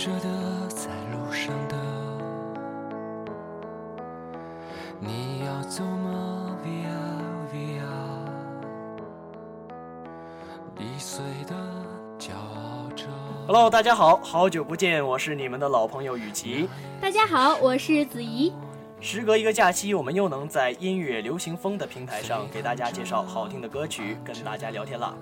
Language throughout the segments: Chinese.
着的，在路上的，你要走吗？Via Via，易碎的骄傲着。Hello，大家好，好久不见，我是你们的老朋友雨琦。大家好，我是子怡。时隔一个假期，我们又能在音乐流行风的平台上给大家介绍好听的歌曲，跟大家聊天了。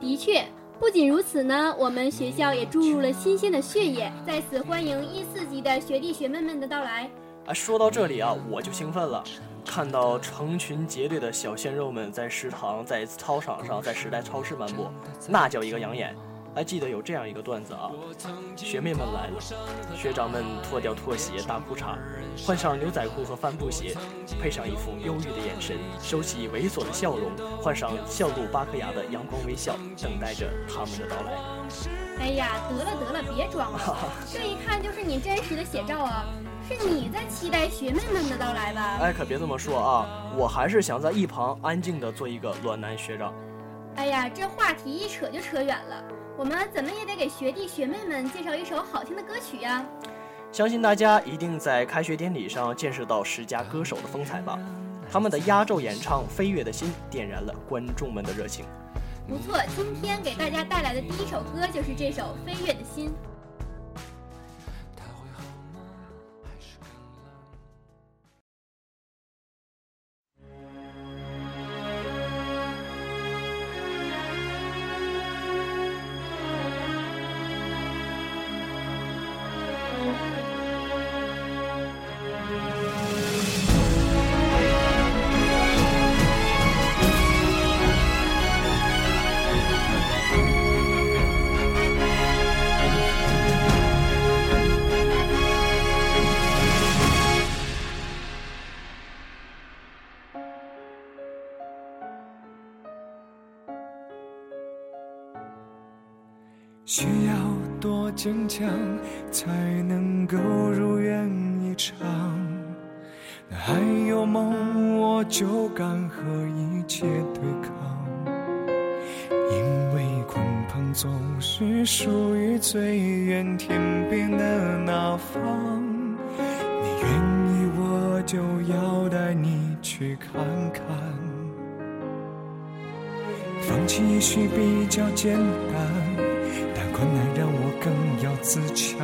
的确，不仅如此呢，我们学校也注入了新鲜的血液，在此欢迎一四级的学弟学妹们的到来。啊，说到这里啊，我就兴奋了，看到成群结队的小鲜肉们在食堂、在操场上、在时代超市漫步，那叫一个养眼。还记得有这样一个段子啊，学妹们来了，学长们脱掉拖鞋、大裤衩，换上牛仔裤和帆布鞋，配上一副忧郁的眼神，收起猥琐的笑容，换上笑露八颗牙的阳光微笑，等待着他们的到来。哎呀，得了得了，别装了，这一看就是你真实的写照啊！是你在期待学妹们的到来吧？哎，可别这么说啊，我还是想在一旁安静的做一个暖男学长。哎呀，这话题一扯就扯远了。我们怎么也得给学弟学妹们介绍一首好听的歌曲呀！相信大家一定在开学典礼上见识到十佳歌手的风采吧？他们的压轴演唱《飞跃的心》点燃了观众们的热情。不错，今天给大家带来的第一首歌就是这首《飞跃的心》。需要多坚强才能够如愿以偿？那还有梦，我就敢和一切对抗。因为鲲鹏总是属于最远天边的那方。你愿意，我就要带你去看看。放弃也许比较简单，困难让我更要自强。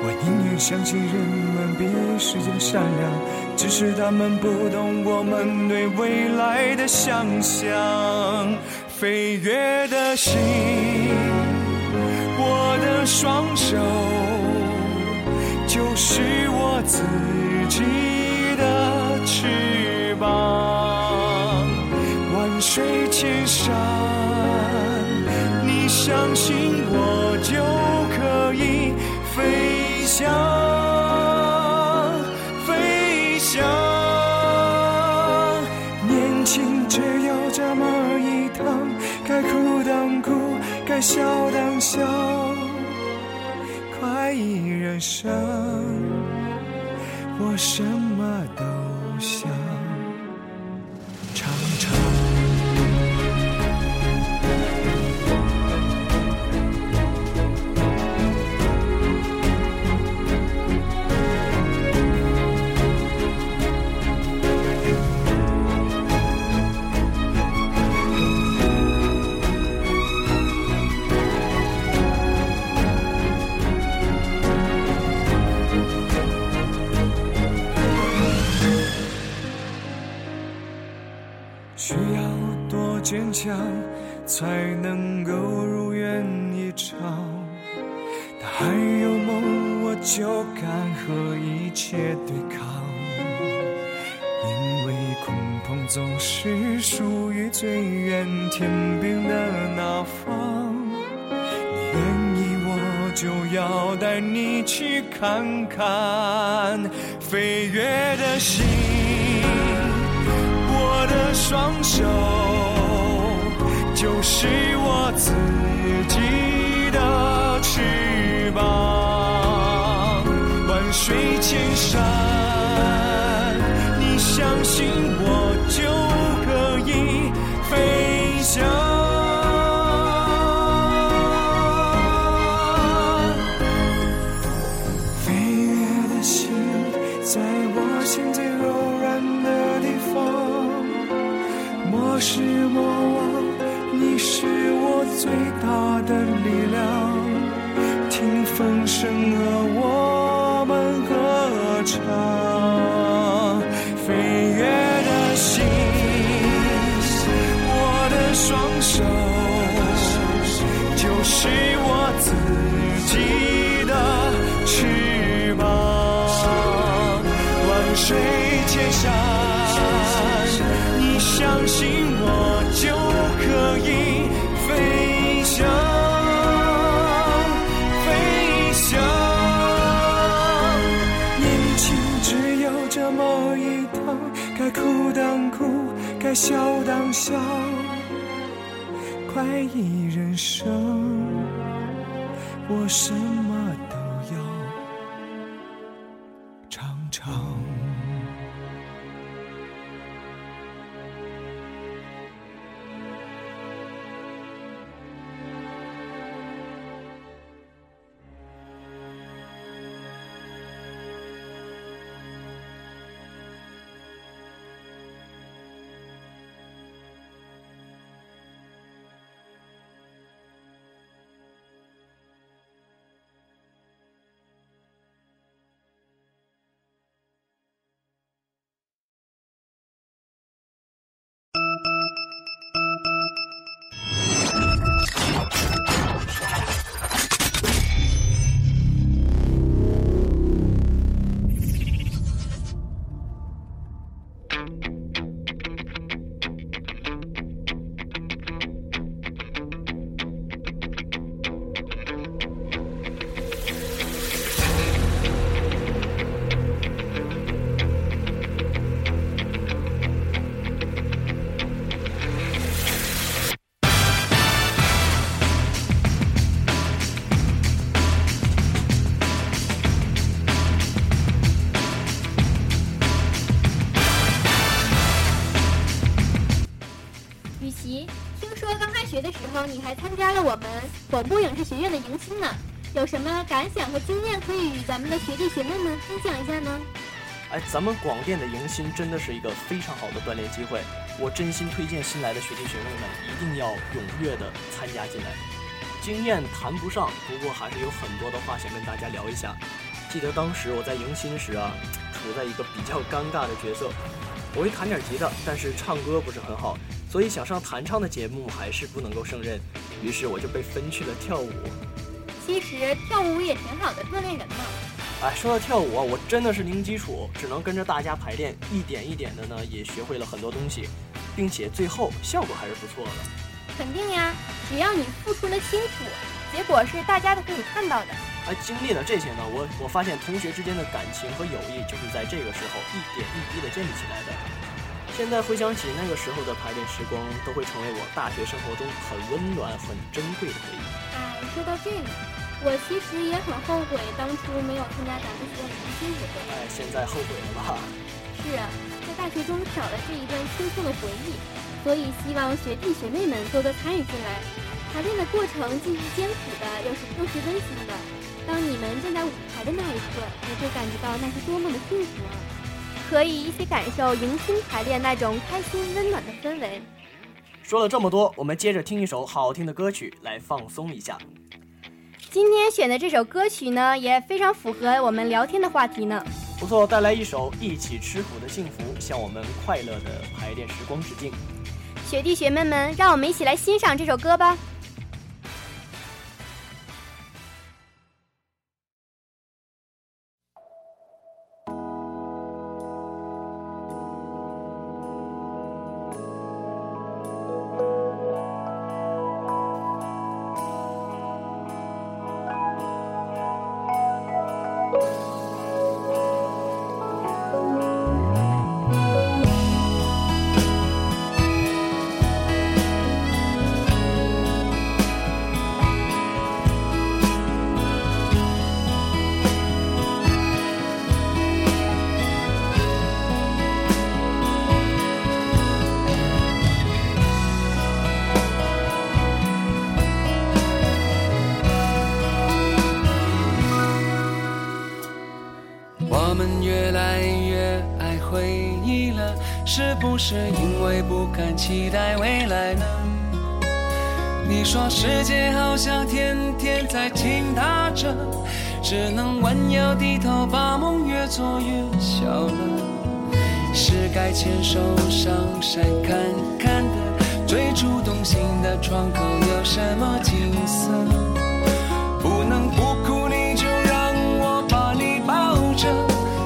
我宁愿相信人们比世界善良，只是他们不懂我们对未来的想象。飞跃的心，我的双手就是我自己的翅膀。万水千山，你相信想，飞翔。年轻只有这么一趟，该哭当哭，该笑当笑，快意人生，我什么都想。总是属于最远天边的那方。你愿意，我就要带你去看看飞跃的心。我的双手就是我自己的翅膀，万水千山，相信我就可以飞翔。山，你相信我就可以飞翔，飞翔。年轻只有这么一趟，该哭当哭，该笑当笑，快意人生，我什么了我们广播影视学院的迎新呢，有什么感想和经验可以与咱们的学弟学妹们分享一下呢？哎，咱们广电的迎新真的是一个非常好的锻炼机会，我真心推荐新来的学弟学妹们一定要踊跃的参加进来。经验谈不上，不过还是有很多的话想跟大家聊一下。记得当时我在迎新时啊，处在一个比较尴尬的角色，我会弹点吉他，但是唱歌不是很好，所以想上弹唱的节目还是不能够胜任，于是我就被分去了跳舞。其实跳舞也挺好的，锻炼人嘛。哎，说到跳舞啊，我真的是零基础，只能跟着大家排练，一点一点的呢，也学会了很多东西，并且最后效果还是不错的。肯定呀，只要你付出了辛苦，结果是大家都可以看到的。而，经历了这些呢，我我发现同学之间的感情和友谊就是在这个时候一点一滴的建立起来的。现在回想起那个时候的排练时光，都会成为我大学生活中很温暖、很珍贵的回忆。哎，说到这个，我其实也很后悔当初没有参加咱们学校的迎新活动。哎，现在后悔了吧？是啊，在大学中少了这一段青涩的回忆，所以希望学弟学妹们多多参与进来。排练的过程既是艰苦的，又是又是温馨的。当你们站在舞台的那一刻，你会感觉到那是多么的幸福啊！可以一起感受迎新排练那种开心温暖的氛围。说了这么多，我们接着听一首好听的歌曲来放松一下。今天选的这首歌曲呢，也非常符合我们聊天的话题呢。不错，带来一首《一起吃苦的幸福》，向我们快乐的排练时光致敬。学弟学妹们，让我们一起来欣赏这首歌吧。是不是因为不敢期待未来呢？你说世界好像天天在倾塌着，只能弯腰低头，把梦越做越小了。是该牵手上山看看的，最初动心的窗口有什么景色？不能不哭，你就让我把你抱着，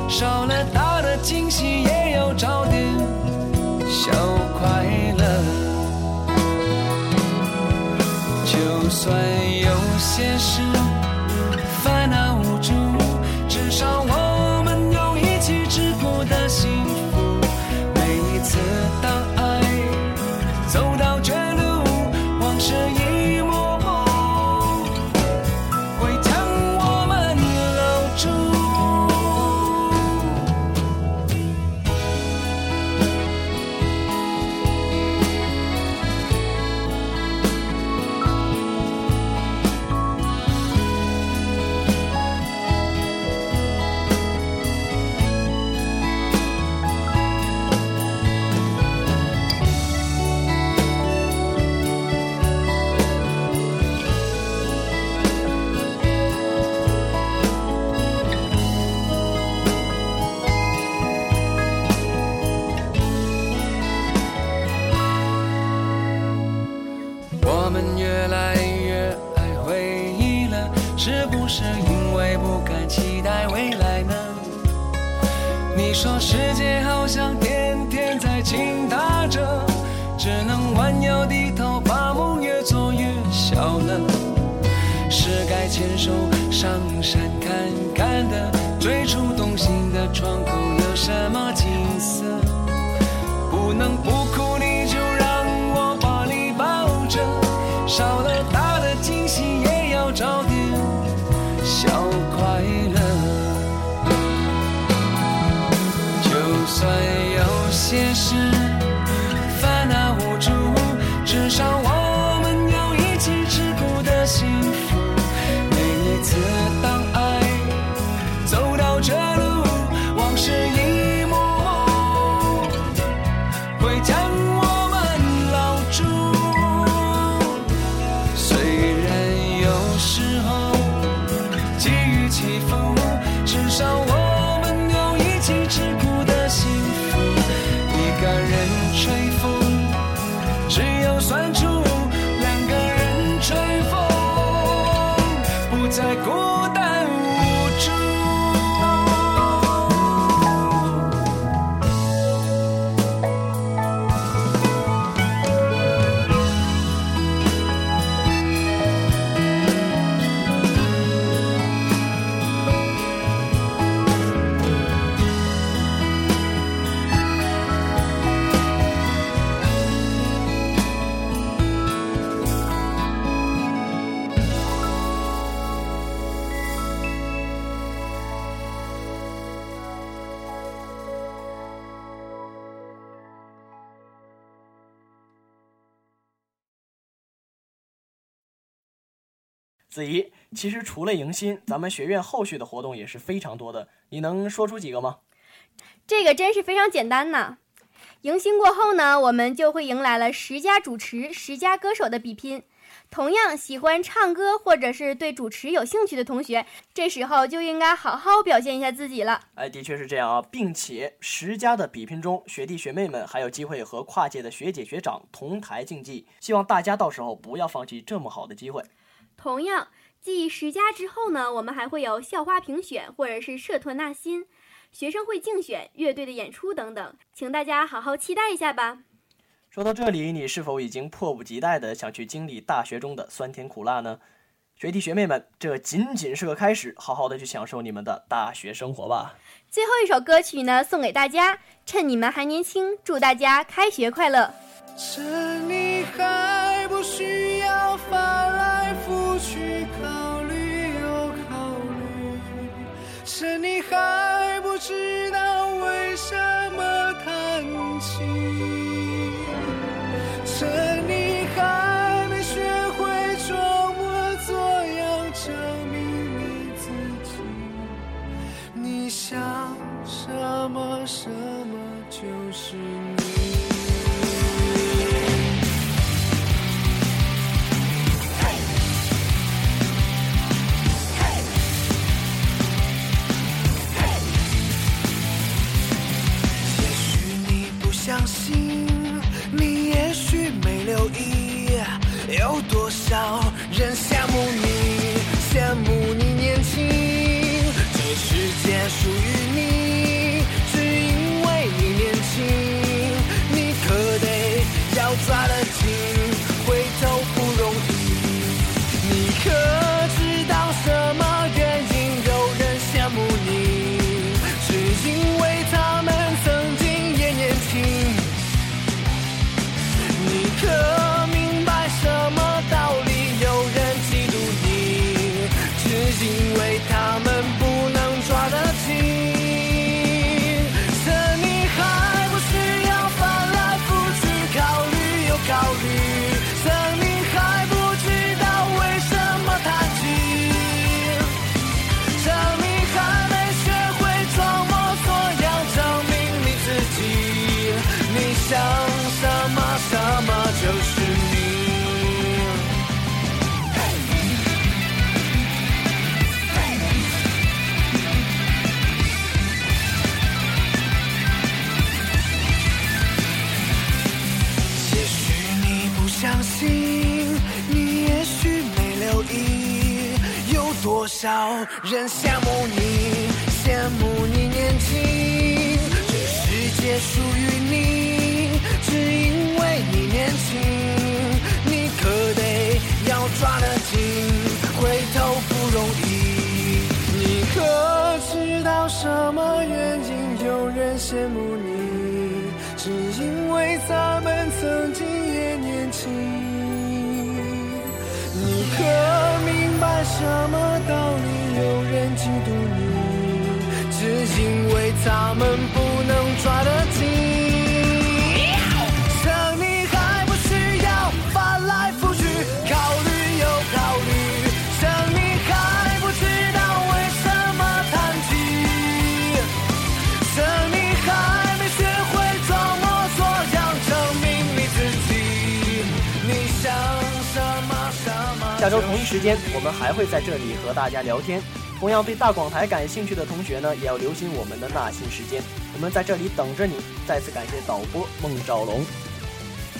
少了大的惊喜也，找点小快乐。就算有些事你说世界好像天天在倾塌着，只能弯腰低头，把梦越做越小了。是该牵手上山看看的，最初动心的窗口有什么景色？不能不哭，你些事在过。子怡，其实除了迎新，咱们学院后续的活动也是非常多的，你能说出几个吗？这个真是非常简单呐。迎新过后呢，我们就会迎来了十佳主持、十佳歌手的比拼。同样喜欢唱歌或者是对主持有兴趣的同学，这时候就应该好好表现一下自己了。哎，的确是这样啊，并且十佳的比拼中，学弟学妹们还有机会和跨界的学姐学长同台竞技，希望大家到时候不要放弃这么好的机会。同样，继十佳之后呢，我们还会有校花评选，或者是社团纳新、学生会竞选、乐队的演出等等，请大家好好期待一下吧。说到这里，你是否已经迫不及待的想去经历大学中的酸甜苦辣呢？学弟学妹们，这仅仅是个开始，好好的去享受你们的大学生活吧。最后一首歌曲呢，送给大家，趁你们还年轻，祝大家开学快乐。趁你还不需是。因为他想什么，什么就是你。也许你不相信，你也许没留意，有多少人羡慕你，羡慕你年轻。这世界属于什么道理？有人嫉妒你，只因为他们不下周同一时间，我们还会在这里和大家聊天。同样对大广台感兴趣的同学呢，也要留心我们的纳新时间，我们在这里等着你。再次感谢导播孟兆龙。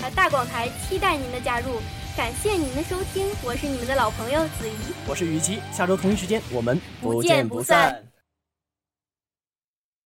呃，大广台期待您的加入，感谢您的收听，我是你们的老朋友子怡。我是雨琦，下周同一时间我们不见不散。